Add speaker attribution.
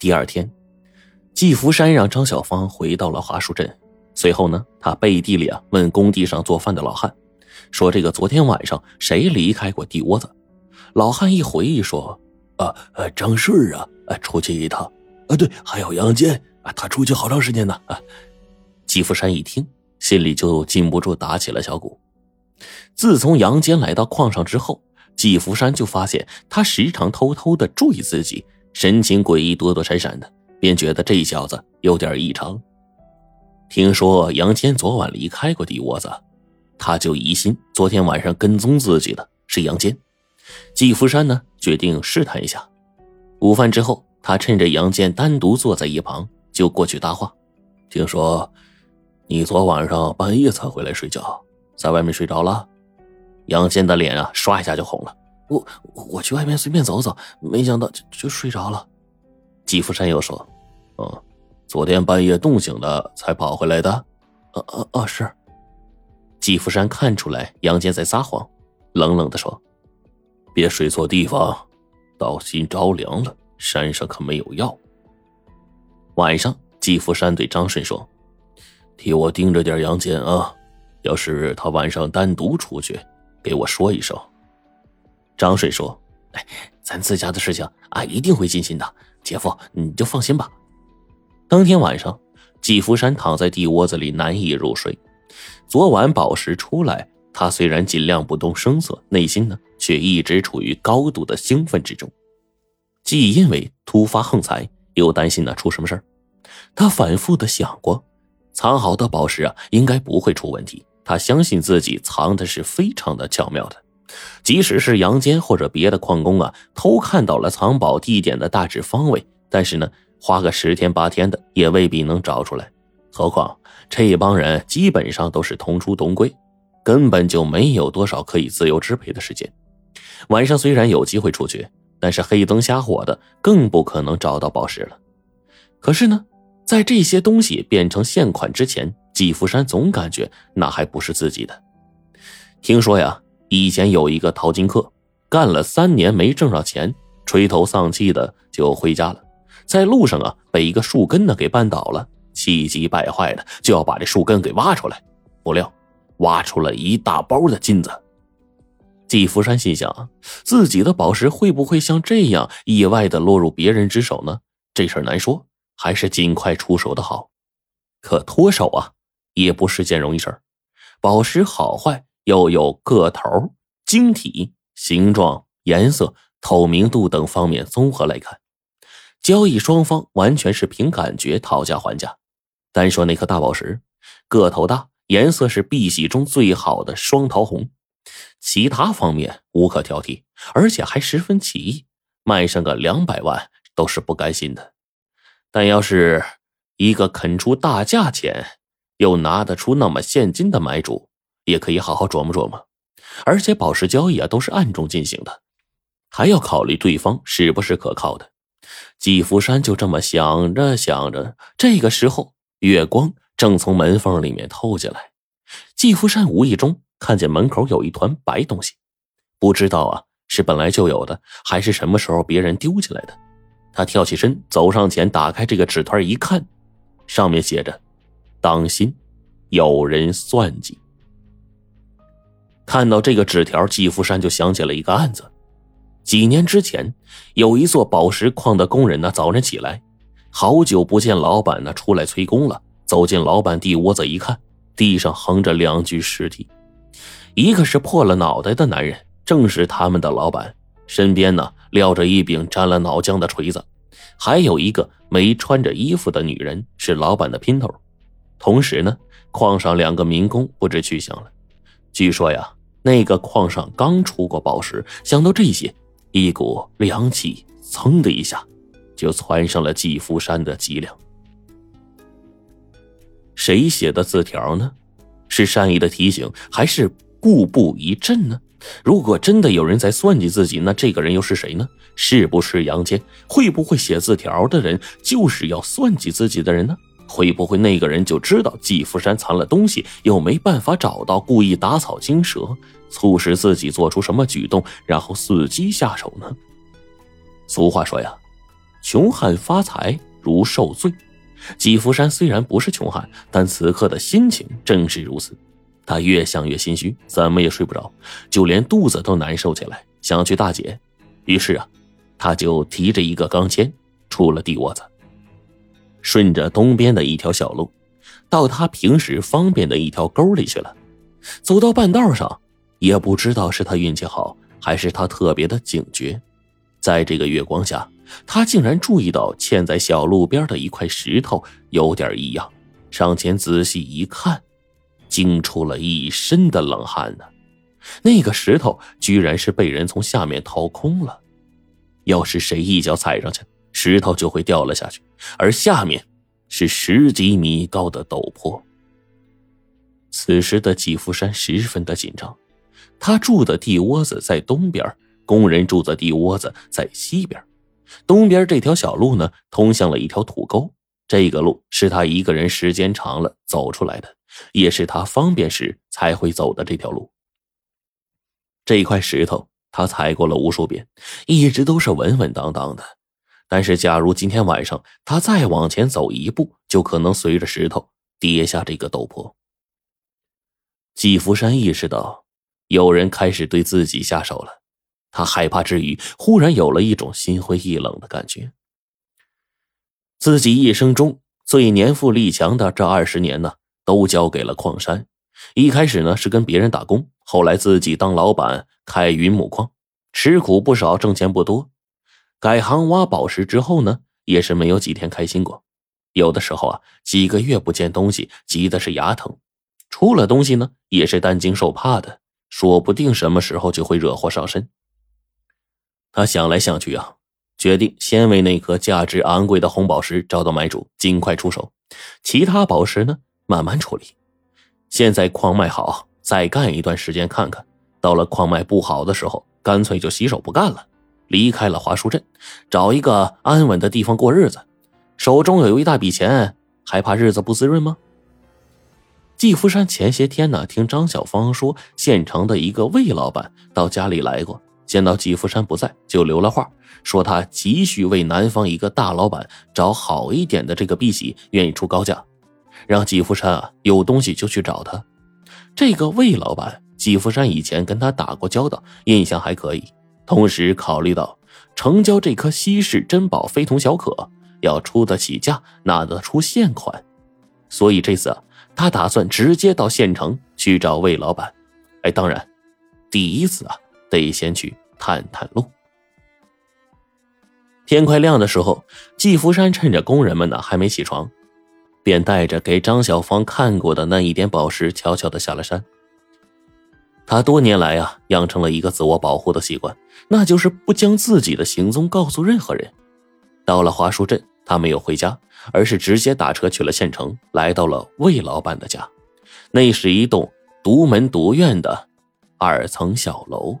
Speaker 1: 第二天，季福山让张小芳回到了华树镇。随后呢，他背地里啊问工地上做饭的老汉，说这个昨天晚上谁离开过地窝子？老汉一回忆说，
Speaker 2: 啊呃张顺啊，出去一趟，啊对，还有杨坚啊，他出去好长时间呢。啊，
Speaker 1: 季福山一听，心里就禁不住打起了小鼓。自从杨坚来到矿上之后，季福山就发现他时常偷偷的注意自己，神情诡异、躲躲闪闪的，便觉得这小子有点异常。听说杨坚昨晚离开过地窝子，他就疑心昨天晚上跟踪自己的是杨坚。季福山呢，决定试探一下。午饭之后，他趁着杨坚单独坐在一旁，就过去搭话：“
Speaker 2: 听说你昨晚上半夜才回来睡觉，在外面睡着了？”
Speaker 1: 杨坚的脸啊，唰一下就红了。
Speaker 2: 我我去外面随便走走，没想到就就睡着了。
Speaker 1: 季福山又说：“
Speaker 2: 嗯。”昨天半夜冻醒的才跑回来的，
Speaker 1: 啊啊啊！是。季福山看出来杨坚在撒谎，冷冷的说：“
Speaker 2: 别睡错地方，到心着凉了，山上可没有药。”
Speaker 1: 晚上，季福山对张顺说：“
Speaker 2: 替我盯着点杨坚啊，要是他晚上单独出去，给我说一声。”
Speaker 1: 张顺说：“哎，咱自家的事情，俺一定会尽心的，姐夫你就放心吧。”当天晚上，季福山躺在地窝子里难以入睡。昨晚宝石出来，他虽然尽量不动声色，内心呢却一直处于高度的兴奋之中。既因为突发横财，又担心呢出什么事儿，他反复的想过，藏好的宝石啊应该不会出问题。他相信自己藏的是非常的巧妙的，即使是杨坚或者别的矿工啊偷看到了藏宝地点的大致方位，但是呢。花个十天八天的也未必能找出来，何况这帮人基本上都是同出同归，根本就没有多少可以自由支配的时间。晚上虽然有机会出去，但是黑灯瞎火的，更不可能找到宝石了。可是呢，在这些东西变成现款之前，季福山总感觉那还不是自己的。听说呀，以前有一个淘金客，干了三年没挣着钱，垂头丧气的就回家了。在路上啊，被一个树根呢给绊倒了，气急败坏的就要把这树根给挖出来，不料挖出了一大包的金子。季福山心想，自己的宝石会不会像这样意外的落入别人之手呢？这事难说，还是尽快出手的好。可脱手啊，也不是件容易事儿。宝石好坏又有个头、晶体、形状、颜色、透明度等方面综合来看。交易双方完全是凭感觉讨价还价。单说那颗大宝石，个头大，颜色是碧玺中最好的双桃红，其他方面无可挑剔，而且还十分奇异，卖上个两百万都是不甘心的。但要是一个肯出大价钱，又拿得出那么现金的买主，也可以好好琢磨琢磨。而且宝石交易啊，都是暗中进行的，还要考虑对方是不是可靠的。季福山就这么想着想着，这个时候月光正从门缝里面透进来。季福山无意中看见门口有一团白东西，不知道啊是本来就有的，还是什么时候别人丢进来的。他跳起身走上前，打开这个纸团一看，上面写着：“当心，有人算计。”看到这个纸条，季福山就想起了一个案子。几年之前，有一座宝石矿的工人呢，早晨起来，好久不见老板呢，出来催工了。走进老板地窝子一看，地上横着两具尸体，一个是破了脑袋的男人，正是他们的老板，身边呢撂着一柄沾了脑浆的锤子，还有一个没穿着衣服的女人，是老板的姘头。同时呢，矿上两个民工不知去向了。据说呀，那个矿上刚出过宝石。想到这些。一股凉气，噌的一下，就窜上了季福山的脊梁。谁写的字条呢？是善意的提醒，还是故布疑阵呢？如果真的有人在算计自己，那这个人又是谁呢？是不是杨坚？会不会写字条的人就是要算计自己的人呢？会不会那个人就知道季福山藏了东西，又没办法找到，故意打草惊蛇？促使自己做出什么举动，然后伺机下手呢？俗话说呀，穷汉发财如受罪。季福山虽然不是穷汉，但此刻的心情正是如此。他越想越心虚，怎么也睡不着，就连肚子都难受起来，想去大解。于是啊，他就提着一个钢钎出了地窝子，顺着东边的一条小路，到他平时方便的一条沟里去了。走到半道上，也不知道是他运气好，还是他特别的警觉，在这个月光下。他竟然注意到嵌在小路边的一块石头有点异样，上前仔细一看，惊出了一身的冷汗呢。那个石头居然是被人从下面掏空了，要是谁一脚踩上去，石头就会掉了下去，而下面是十几米高的陡坡。此时的季福山十分的紧张，他住的地窝子在东边，工人住的地窝子在西边。东边这条小路呢，通向了一条土沟。这个路是他一个人时间长了走出来的，也是他方便时才会走的这条路。这块石头他踩过了无数遍，一直都是稳稳当当的。但是，假如今天晚上他再往前走一步，就可能随着石头跌下这个陡坡。季福山意识到，有人开始对自己下手了。他害怕之余，忽然有了一种心灰意冷的感觉。自己一生中最年富力强的这二十年呢，都交给了矿山。一开始呢是跟别人打工，后来自己当老板开云母矿，吃苦不少，挣钱不多。改行挖宝石之后呢，也是没有几天开心过。有的时候啊，几个月不见东西，急的是牙疼；出了东西呢，也是担惊受怕的，说不定什么时候就会惹祸上身。他想来想去啊，决定先为那颗价值昂贵的红宝石找到买主，尽快出手。其他宝石呢，慢慢处理。现在矿脉好，再干一段时间看看。到了矿脉不好的时候，干脆就洗手不干了，离开了华树镇，找一个安稳的地方过日子。手中有一大笔钱，还怕日子不滋润吗？季福山前些天呢，听张小芳说，县城的一个魏老板到家里来过。见到季福山不在，就留了话，说他急需为南方一个大老板找好一点的这个碧玺，愿意出高价，让季福山啊有东西就去找他。这个魏老板，季福山以前跟他打过交道，印象还可以。同时考虑到成交这颗稀世珍宝非同小可，要出得起价，拿得出现款，所以这次，他打算直接到县城去找魏老板。哎，当然，第一次啊。得先去探探路。天快亮的时候，季福山趁着工人们呢还没起床，便带着给张小芳看过的那一点宝石，悄悄的下了山。他多年来啊，养成了一个自我保护的习惯，那就是不将自己的行踪告诉任何人。到了华树镇，他没有回家，而是直接打车去了县城，来到了魏老板的家。那是一栋独门独院的二层小楼。